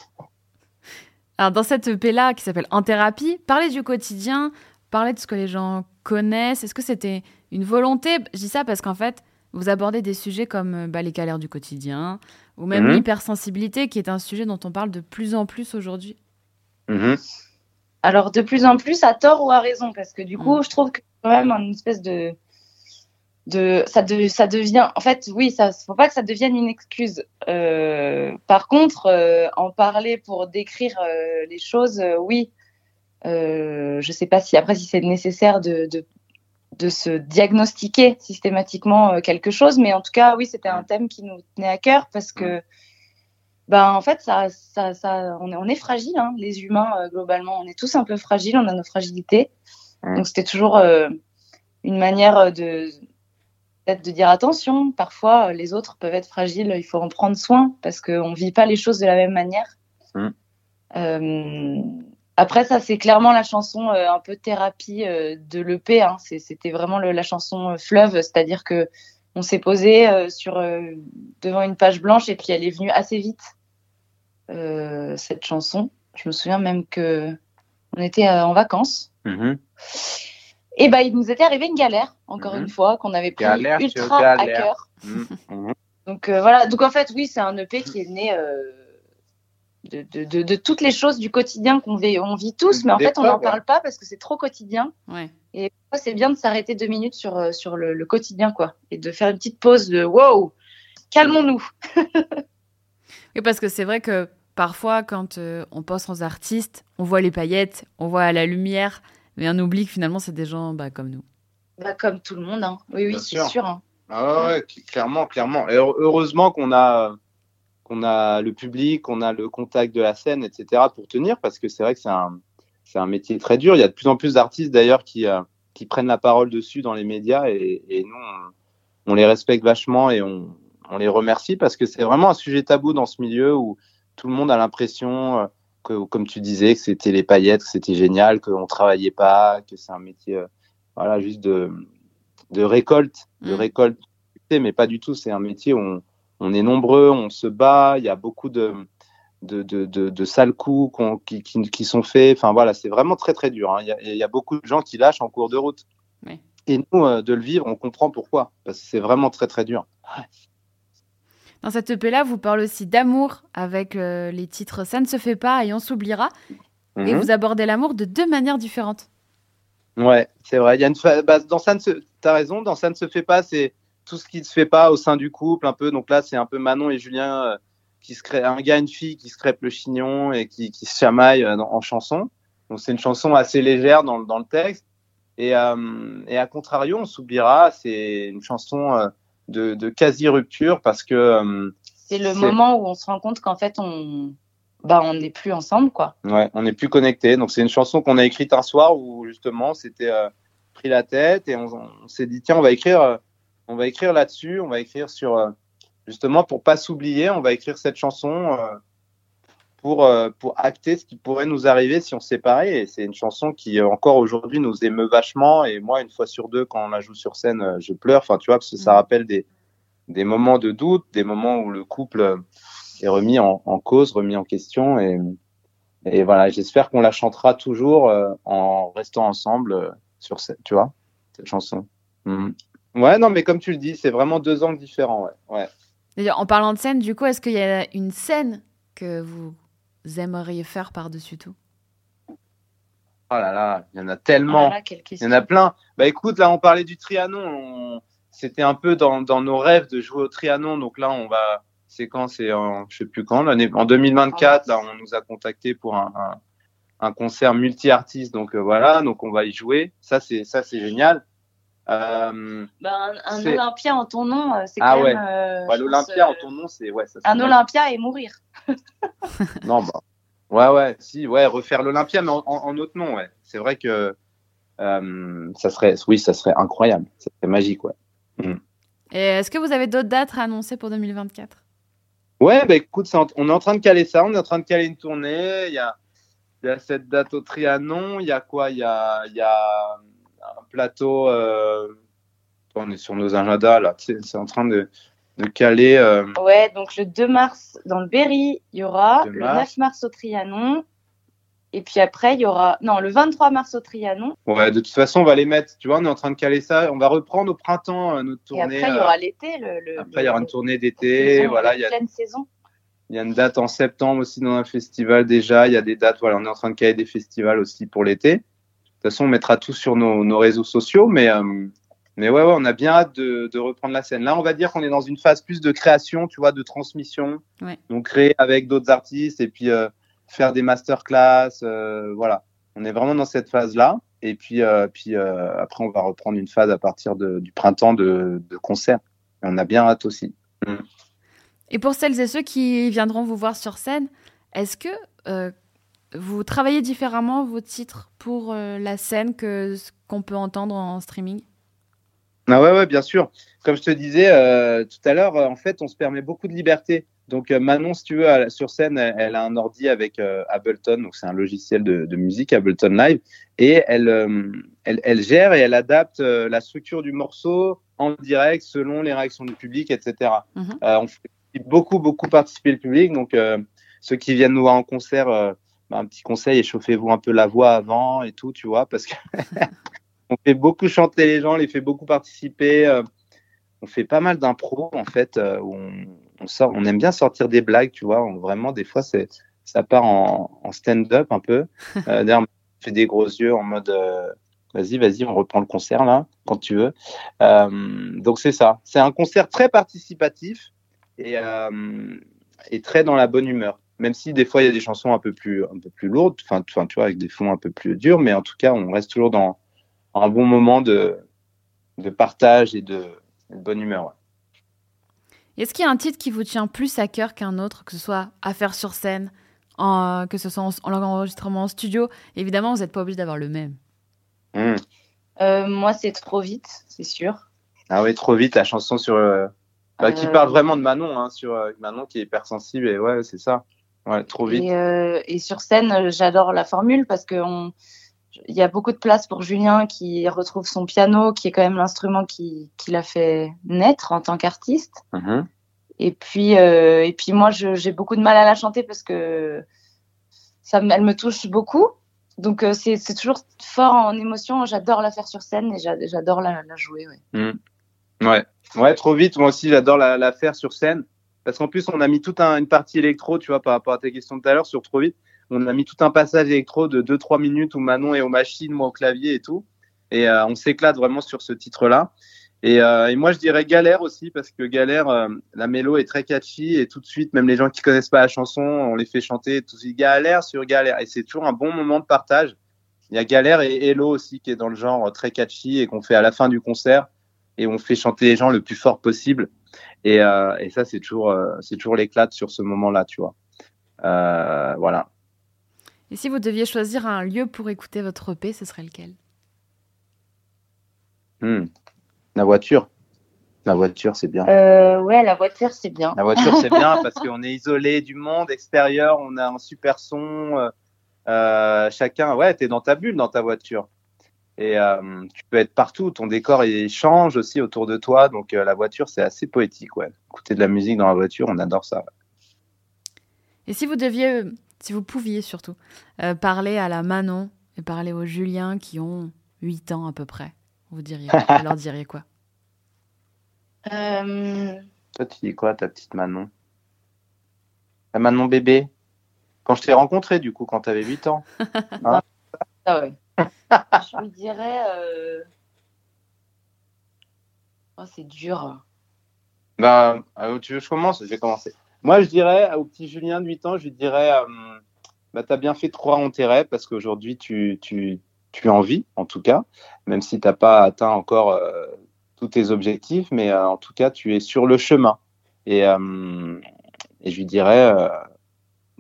Alors dans cette EP là qui s'appelle En thérapie, parler du quotidien, parler de ce que les gens connaissent. Est-ce que c'était une volonté? Je dis ça parce qu'en fait, vous abordez des sujets comme euh, bah, les galères du quotidien ou même mhm. l'hypersensibilité, qui est un sujet dont on parle de plus en plus aujourd'hui. Mhm. Alors de plus en plus, à tort ou à raison, parce que du coup, mm. je trouve que quand même une espèce de de ça, de, ça devient en fait oui ça faut pas que ça devienne une excuse. Euh, par contre euh, en parler pour décrire euh, les choses oui. Euh, je sais pas si après si c'est nécessaire de, de, de se diagnostiquer systématiquement quelque chose mais en tout cas oui c'était un thème qui nous tenait à cœur parce que ben en fait ça, ça, ça on est on est fragile hein, les humains euh, globalement. On est tous un peu fragiles on a nos fragilités. Donc c'était toujours euh, une manière euh, de peut-être de dire attention. Parfois les autres peuvent être fragiles il faut en prendre soin parce qu'on vit pas les choses de la même manière. Après ça c'est clairement la chanson un peu thérapie de l'EP hein. c'était vraiment le, la chanson fleuve. C'est-à-dire que on s'est posé euh, sur euh, devant une page blanche et puis elle est venue assez vite euh, cette chanson. Je me souviens même que on était en vacances. Mm-hmm. Et bah il nous était arrivé une galère encore une mm-hmm. fois qu'on avait pris ultra à cœur. Mm-hmm. Donc voilà, donc en fait oui c'est un EP qui est né de, de, de, toutes les choses du quotidien qu'on vit, on vit tous, mais en fait, on n'en parle pas parce que c'est trop quotidien. Ouais. Et c'est bien de s'arrêter deux minutes sur, euh, sur le, le, quotidien, quoi, et de faire une petite pause de wow, calmons-nous. oui, parce que c'est vrai que parfois, quand euh, on pense aux artistes, on voit les paillettes, on voit la lumière, mais on oublie que finalement, c'est des gens bah, comme nous. Bah, comme tout le monde, hein. oui, oui, c'est sûr. Hein. Ah ouais, clairement, clairement. Et heureusement qu'on a qu'on a le public, qu'on a le contact de la scène, etc. pour tenir, parce que c'est vrai que c'est un, c'est un métier très dur. Il y a de plus en plus d'artistes d'ailleurs qui, euh, qui prennent la parole dessus dans les médias et, et nous, on, les respecte vachement et on, on les remercie parce que c'est vraiment un sujet tabou dans ce milieu où tout le monde a l'impression euh, que, comme tu disais, que c'était les paillettes, que c'était génial, qu'on travaillait pas, que c'est un métier, euh, voilà, juste de, de récolte, de mmh. récolte, mais pas du tout. C'est un métier où on, on est nombreux, on se bat, il y a beaucoup de, de, de, de, sales coups qui, qui, qui, sont faits. Enfin voilà, c'est vraiment très très dur. Hein. Il, y a, beaucoup de gens qui lâchent en cours de route. Et nous, euh, de le vivre, on comprend pourquoi. Parce que c'est vraiment très très dur. Dans cette EP-là, vous parlez aussi d'amour avec euh, les titres Ça ne se fait pas et On s'oubliera. Et mhm. vous abordez l'amour de deux manières différentes. Ouais, c'est vrai. Il y a une... Bah, dans ça ne se... T'as raison, dans Ça ne se fait pas, c'est tout ce qui ne se fait pas au sein du couple, un peu. Donc là, c'est un peu Manon et Julien euh, qui se créent, un gars, une fille qui se crêpent le chignon et qui, qui se chamaillent euh, en chanson. Donc c'est une chanson assez légère dans, dans le texte. Et, euh, et à contrario, on s'oubliera, c'est une chanson de, de quasi rupture parce que c'est le moment où on se rend compte qu'en fait on bah, on n'est plus ensemble, quoi. Ouais, on n'est plus connectés. Donc, c'est une chanson qu'on a écrite un soir où, justement, c'était euh, pris la tête et on, s'est dit, tiens, on va écrire, euh, on va écrire là-dessus, on va écrire sur, euh, justement, pour pas s'oublier, on va écrire cette chanson pour, pour acter ce qui pourrait nous arriver si on se séparait. Et c'est une chanson qui, encore aujourd'hui, nous émeut vachement. Et moi, une fois sur deux, quand on la joue sur scène, je pleure. Enfin, tu vois, parce que ça mmh. rappelle des, des moments de doute, des moments où le couple est remis en, cause, remis en question. Et, et voilà, j'espère qu'on la chantera toujours euh, en restant ensemble euh, sur cette, tu vois, cette chanson. Mm. Ouais, non, mais comme tu le dis, c'est vraiment deux angles différents. Ouais. ouais. En parlant de scène, du coup, est-ce qu'il y a une scène que vous aimeriez faire par-dessus tout? Oh là là, il y en a tellement. Oh il y en a plein. Bah écoute, là, on parlait du Trianon. C'était un peu dans, dans nos rêves de jouer au Trianon. Donc là, on va, c'est quand? C'est en, je sais plus quand, l'année, en 2024, là, on nous a contacté pour un, un, concert multi-artiste. Donc euh, voilà, donc on va y jouer. Ça, c'est, ça, c'est génial. Euh, ben, un, Olympia en ton nom, euh, c'est ah quand ouais. même. Euh, ouais, L'Olympia en ton nom, c'est ouais. Ça, un Olympia et mourir. non, bah. Ouais, ouais, si, ouais, refaire l'Olympia, mais en, en, autre nom, ouais. C'est vrai que ça serait, oui, ça serait incroyable. Ça serait magique, ouais. Mm. Et est-ce que vous avez d'autres dates à annoncer pour 2024 Ouais, bah écoute, on est en train de caler ça, on est en train de caler une tournée. Il y a, il y a cette date au Trianon, il y a quoi? Il y a, il y a plateau. Euh, on est sur nos agendas là, c'est en train de, de caler. Euh, ouais, donc le 2 mars dans le Berry, il y aura. Le 9 mars au Trianon. Et puis après, il y aura. Non, le 23 mars au Trianon. Ouais, de toute façon, on va les mettre. Tu vois, on est en train de caler ça. On va reprendre au printemps euh, notre tournée. Et après, il y aura l'été. Le, après, il y aura une tournée d'été. Voilà, il y a. Pleine saison. Il y a une date en septembre aussi dans un festival déjà. Il y a des dates. Voilà, on est en train de caler des festivals aussi pour l'été. De toute façon, on mettra tout sur nos, nos réseaux sociaux. Mais, euh, mais ouais, ouais, on a bien hâte de, de, reprendre la scène. Là, on va dire qu'on est dans une phase plus de création, tu vois, de transmission. Ouais. Donc, créer avec d'autres artistes et puis. Euh, faire des masterclass, euh, voilà. On est vraiment dans cette phase-là. Et puis, euh, puis euh, après, on va reprendre une phase à partir du printemps de, de concert. Et on a bien hâte aussi. Mm. Et pour celles et ceux qui viendront vous voir sur scène, est-ce que vous travaillez différemment vos titres pour la scène que ce qu'on peut entendre en streaming? Ah ouais, ouais, bien sûr. Comme je te disais tout à l'heure, en fait, on se permet beaucoup de liberté. Donc euh, Manon, si tu veux, sur scène, elle, a un ordi avec euh, Ableton, donc c'est un logiciel de, de, musique, Ableton Live, et elle, euh, elle, elle, gère et elle adapte la structure du morceau en direct selon les réactions du public, etc. Mhm. on fait beaucoup, beaucoup participer le public, donc ceux qui viennent nous voir en concert, un petit conseil, échauffez-vous un peu la voix avant et tout, tu vois, parce que on fait beaucoup chanter les gens, on les fait beaucoup participer. on fait pas mal d'impro en fait, où on on, sort, on aime bien sortir des blagues, tu vois. vraiment, des fois, c'est ça part en, stand-up un peu. Euh, D'ailleurs, on fait des gros yeux en mode euh, vas-y, vas-y, on reprend le concert là, quand tu veux. Euh, donc, c'est ça. C'est un concert très participatif et, euh, et très dans la bonne humeur. Même si des fois, il y a des chansons un peu plus, un peu plus lourdes, enfin, tu vois, avec des fonds un peu plus durs, mais en tout cas, on reste toujours dans un bon moment de, de partage et de, de bonne humeur. Ouais. Est-ce qu'il y a un titre qui vous tient plus à cœur qu'un autre, que ce soit à faire sur scène, en, que ce soit en, enregistrement en studio? Évidemment, vous n'êtes pas obligé d'avoir le même. Hmm. Euh, moi, c'est trop vite, c'est sûr. Ah oui, trop vite, la chanson sur euh, bah, qui euh, parle vraiment de Manon, hein, sur Manon qui est hypersensible et ouais, c'est ça. Ouais, trop vite. Et, et sur scène, j'adore la formule parce que on, il y a beaucoup de place pour Julien qui retrouve son piano, qui est quand même l'instrument qui, qui l'a fait naître en tant qu'artiste. Mm-hmm. Et puis, euh, et puis moi, j'ai beaucoup de mal à la chanter parce que ça, elle me touche beaucoup. Donc euh, c'est toujours fort en émotion. J'adore la faire sur scène et j'adore la, la, jouer. Ouais. Mm. ouais. ouais, trop vite. Moi aussi, j'adore la, la, faire sur scène parce qu'en plus, on a mis toute un, une partie électro, tu vois, par rapport à tes questions de tout à l'heure sur trop vite on a mis tout un passage électro de 2-3 minutes où Manon est aux machines, moi au clavier et tout. Et euh, on s'éclate vraiment sur ce titre-là. Et, euh, et, moi, je dirais Galère aussi, parce que Galère, euh, la mélo est très catchy et tout de suite, même les gens qui connaissent pas la chanson, on les fait chanter tout de suite Galère sur Galère. Et c'est toujours un bon moment de partage. Il y a Galère et Hello aussi qui est dans le genre très catchy et qu'on fait à la fin du concert et on fait chanter les gens le plus fort possible. Et, et ça, c'est toujours, c'est toujours l'éclate sur ce moment-là, tu vois. voilà. Et si vous deviez choisir un lieu pour écouter votre EP, ce serait lequel? Hmm. La voiture. La voiture, c'est bien. Euh, ouais, la voiture, c'est bien. La voiture, c'est bien parce qu'on est isolé du monde extérieur, on a un super son. Euh, euh chacun, ouais, t'es dans ta bulle, dans ta voiture. Et euh, tu peux être partout, ton décor il change aussi autour de toi, donc euh, la voiture c'est assez poétique, ouais. Écouter de la musique dans la voiture, on adore ça. Et si vous deviez, si vous pouviez surtout, parler à la Manon et parler aux Julien qui ont 8 ans à peu près, vous diriez, vous leur diriez quoi? Euh... Toi, tu dis quoi, ta petite Manon? La Manon bébé? Quand je t'ai rencontré, du coup, quand tu avais 8 ans. Hein? Ah ouais. Je lui dirais. Euh... Oh, c'est dur. Bah, euh, tu veux que je commence? Je vais commencer. Moi, je dirais au petit Julien de 8 ans, je lui dirais euh, bah, Tu as bien fait de croire en tes parce qu'aujourd'hui, tu, tu, en vis, en tout cas, même si tu n'as pas atteint encore euh, tes objectifs, mais en tout cas, tu es sur le chemin. Et, je lui dirais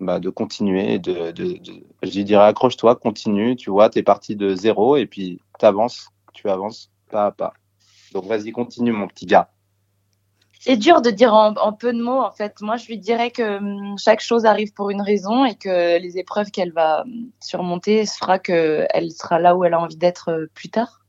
bah, de continuer. De, de, je lui dirais accroche-toi, continue. Tu vois, tu es parti de zéro et puis tu avances, tu avances pas à pas. Donc vas-y, continue, mon petit gars. C'est dur de dire en, peu de mots, en fait. Moi, je lui dirais que hum, chaque chose arrive pour une raison et que les épreuves qu'elle va hum, surmonter fera qu'elle sera là où elle a envie d'être plus tard.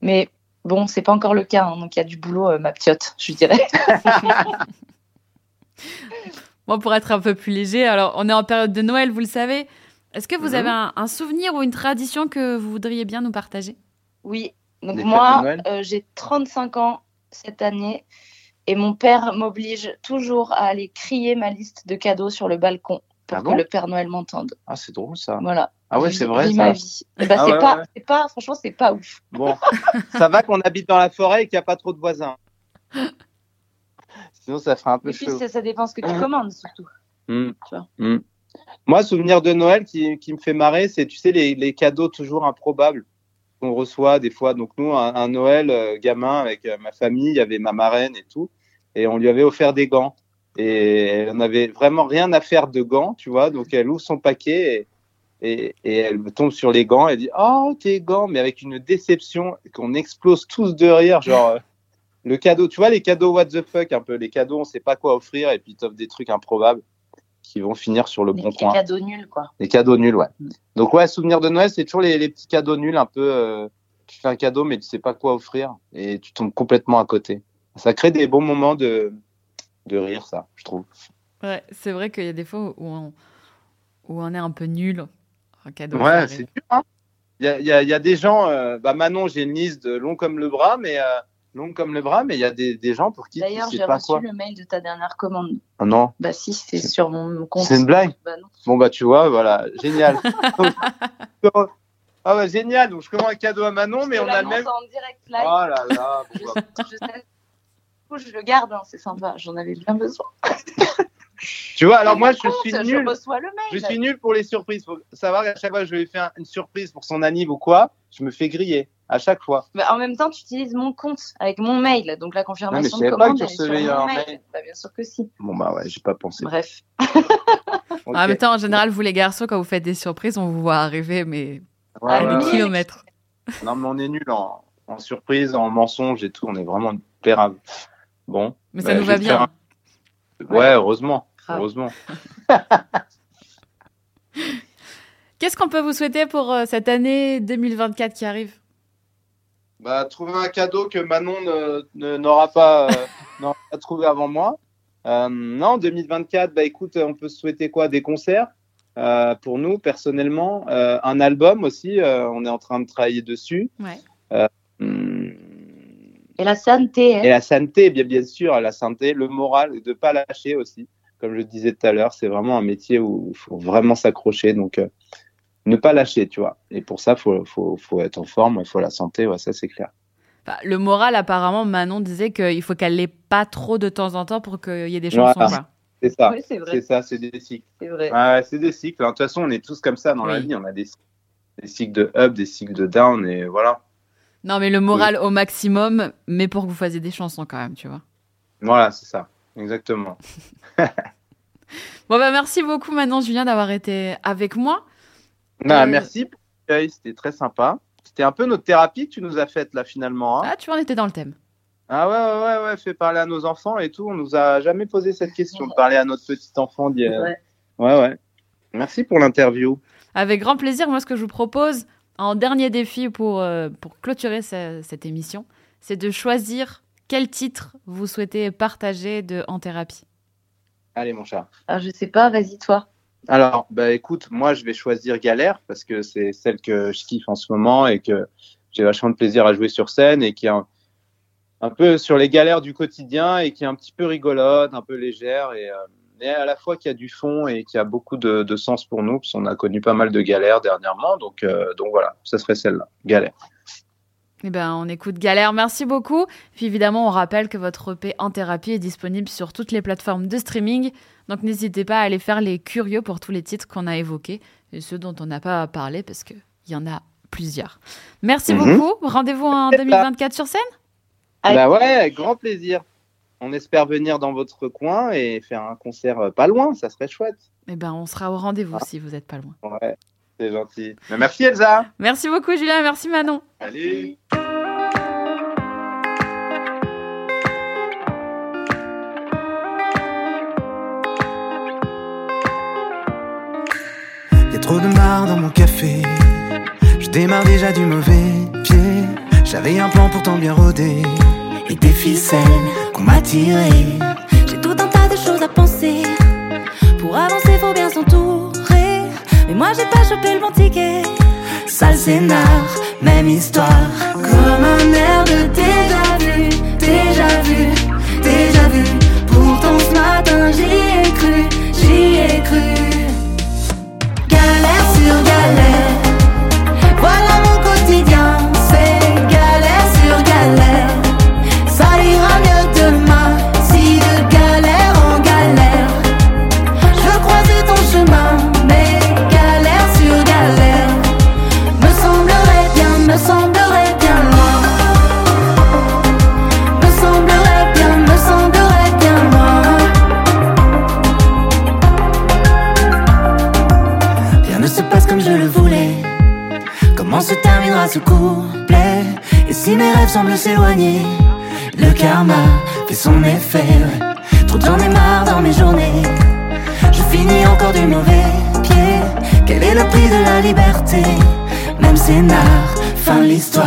Mais Bon, c'est pas encore le cas, hein, donc il y a du boulot, euh, ma piote, je dirais. bon, pour être un peu plus léger, alors on est en période de Noël, vous le savez. Est-ce que vous mhm. avez un, souvenir ou une tradition que vous voudriez bien nous partager? Oui, donc moi, euh, j'ai 35 ans cette année et mon père m'oblige toujours à aller crier ma liste de cadeaux sur le balcon pour ah que le Père Noël m'entende. Ah, c'est drôle ça. Voilà. Ah ouais, c'est vrai ça. Ma vie. Eh ben, ah c'est pas, pas, franchement, c'est pas ouf. Bon, ça va qu'on habite dans la forêt et qu'il n'y a pas trop de voisins? Sinon, ça ferait un peu et puis, Ça, dépend ce que tu commandes surtout. Hmm. Hmm. Moi, souvenir de Noël qui, qui me fait marrer, c'est, tu sais, les, les, cadeaux toujours improbables qu'on reçoit des fois. Donc, nous, un, Noël euh, gamin avec euh, ma famille, il y avait ma marraine et tout, et on lui avait offert des gants. Et elle n'avait vraiment rien à faire de gants, tu vois. Donc, elle ouvre son paquet et et, et, elle me tombe sur les gants. Elle dit Oh, tes gants, mais avec une déception qu'on explose tous de rire. Genre, euh, le cadeau, tu vois, les cadeaux what the fuck, un peu. Les cadeaux, on sait pas quoi offrir et puis t'offres des trucs improbables qui vont finir sur le bon coin. Les cadeaux nuls, quoi. Les cadeaux nuls, ouais. Mm. Donc, ouais, souvenir de Noël, c'est toujours les, les, petits cadeaux nuls, un peu. Euh, tu fais un cadeau, mais tu sais pas quoi offrir et tu tombes complètement à côté. Ça crée des bons moments de, de rire, ça, je trouve. Ouais, c'est vrai qu'il y a des fois où on, où on est un peu nul cadeau. Ouais, c'est dur. Hein. il, y a, y a, des gens, euh, bah Manon, j'ai une liste de long comme le bras, mais euh, long comme le bras, mais il y a des, des gens pour qui. D'ailleurs, j'ai reçu le mail de ta dernière commande. Oh non. Bah si, c'est sur mon compte. C'est une blague. Bah, bon bah tu vois, voilà, génial. ah ouais, génial. Donc je commande un cadeau à Manon, mais on a le même. En direct live. Oh là là. Bon, bah. je, je, le garde, hein, c'est sympa. J'en avais bien besoin. Tu vois, alors moi, je suis nul. Je, suis nul pour les surprises. Faut savoir qu'à chaque fois que je lui fais une surprise pour son anniv ou quoi, je me fais griller à chaque fois. Mais en même temps, tu utilises mon compte avec mon mail, donc la confirmation de commande. Pas que sur mon mail. Bah, bien sûr que si. Bon bah ouais, j'ai pas pensé. Bref. En même temps, en général, vous les garçons, quand vous faites des surprises, on vous voit arriver, mais à des kilomètres. Non, mais on est nul en, en surprise, en mensonge et tout. On est vraiment pérables. Bon. Mais ça bah, nous va bien. Ouais, heureusement. Heureusement. Qu'est-ce qu'on peut vous souhaiter pour euh, cette année 2024 qui arrive? Bah, Trouver un cadeau que Manon n'aura pas, euh, pas trouvé avant moi. Euh, non, 2024, bah, écoute, on peut souhaiter quoi? Des concerts euh, pour nous, personnellement. un album aussi, on est en train de travailler dessus. Ouais. Hmm, et la santé. Hein. Et la santé, bien, bien sûr, la santé, le moral, de ne pas lâcher aussi. Comme je le disais tout à l'heure, c'est vraiment un métier où il faut vraiment s'accrocher. Donc, euh, ne pas lâcher, tu vois. Et pour ça, il faut, faut, faut, être en forme, il faut la santé, ouais, ça c'est clair. Bah, le moral, apparemment, Manon disait qu'il faut qu'elle l'ait pas trop de temps en temps pour qu'il y ait des chansons. C'est ça, c'est ça, c'est des cycles. C'est vrai. C'est des cycles. De toute façon, on est tous comme ça dans la vie. On a des, des cycles de up, des cycles de down, et voilà. Non, mais le moral au maximum, mais pour que vous fassiez des chansons quand même, tu vois. Voilà, c'est ça, exactement. Bon, bah, merci beaucoup, maintenant, Julien, d'avoir été avec moi. Bah, Merci, c'était très sympa. C'était un peu notre thérapie que tu nous as faite, là, finalement. Hein. ah, tu vois, on était dans le thème. Ah ouais, ouais, ouais, fait parler à nos enfants et tout. On nous a jamais posé cette question de parler à notre petit enfant. Ouais. ouais, ouais. Merci pour l'interview. Avec grand plaisir. Moi, ce que je vous propose en dernier défi pour, euh, pour clôturer cette émission, c'est de choisir quel titre vous souhaitez partager de En Thérapie. Allez, mon chat. Alors, je sais pas, vas-y, toi. Alors, bah, écoute, moi, je vais choisir Galère parce que c'est celle que je kiffe en ce moment et que j'ai vachement de plaisir à jouer sur scène et qui est un, peu sur les galères du quotidien et qui est un petit peu rigolote, un peu légère et, euh, à la fois qui a du fond et qui a beaucoup de, sens pour nous parce qu'on a connu pas mal de galères dernièrement. Donc, euh, donc voilà, ça serait celle-là, Galère. Eh ben, on écoute Galère, merci beaucoup. Puis évidemment, on rappelle que votre EP en thérapie est disponible sur toutes les plateformes de streaming. Donc n'hésitez pas à aller faire les curieux pour tous les titres qu'on a évoqués et ceux dont on n'a pas parlé parce qu'il y en a plusieurs. Merci mhm. beaucoup. Rendez-vous en 2024 sur scène? Bah ouais, avec grand plaisir. On espère venir dans votre coin et faire un concert euh, pas loin, ça serait chouette. Eh ben, on sera au rendez-vous ah. si vous n'êtes pas loin. Ouais. C'est gentil. merci Elsa. Merci beaucoup Julien, merci Manon. Allez. Trop de marre dans mon café. Je démarre déjà du mauvais pied. J'avais un plan pourtant bien rodé. Et des ficelles qu'on m'a tirées. J'ai tout un tas de choses à penser. Pour avancer, faut bien s'entourer. Mais moi j'ai pas chopé le bon ticket. Sale scénar, même histoire. Comme un air de déjà vu, déjà vu, déjà vu. Pourtant ce matin j'y ai cru, j'y ai cru. Galère sur Et si mes rêves semblent s'éloigner Le karma fait son effet. Trop j'en ai marre dans mes journées. Je finis encore du mauvais pied. Quel est le prix de la liberté? Même scénar fin l'histoire.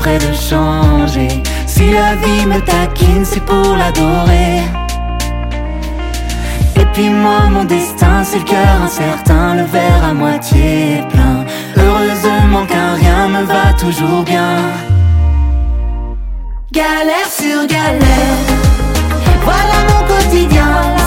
Près de changer. Si la vie me taquine, c'est pour l'adorer. Et puis moi, mon destin, c'est le cœur incertain, le verre à moitié plein. Heureusement qu'un rien me va toujours bien. Galère sur galère, voilà mon quotidien.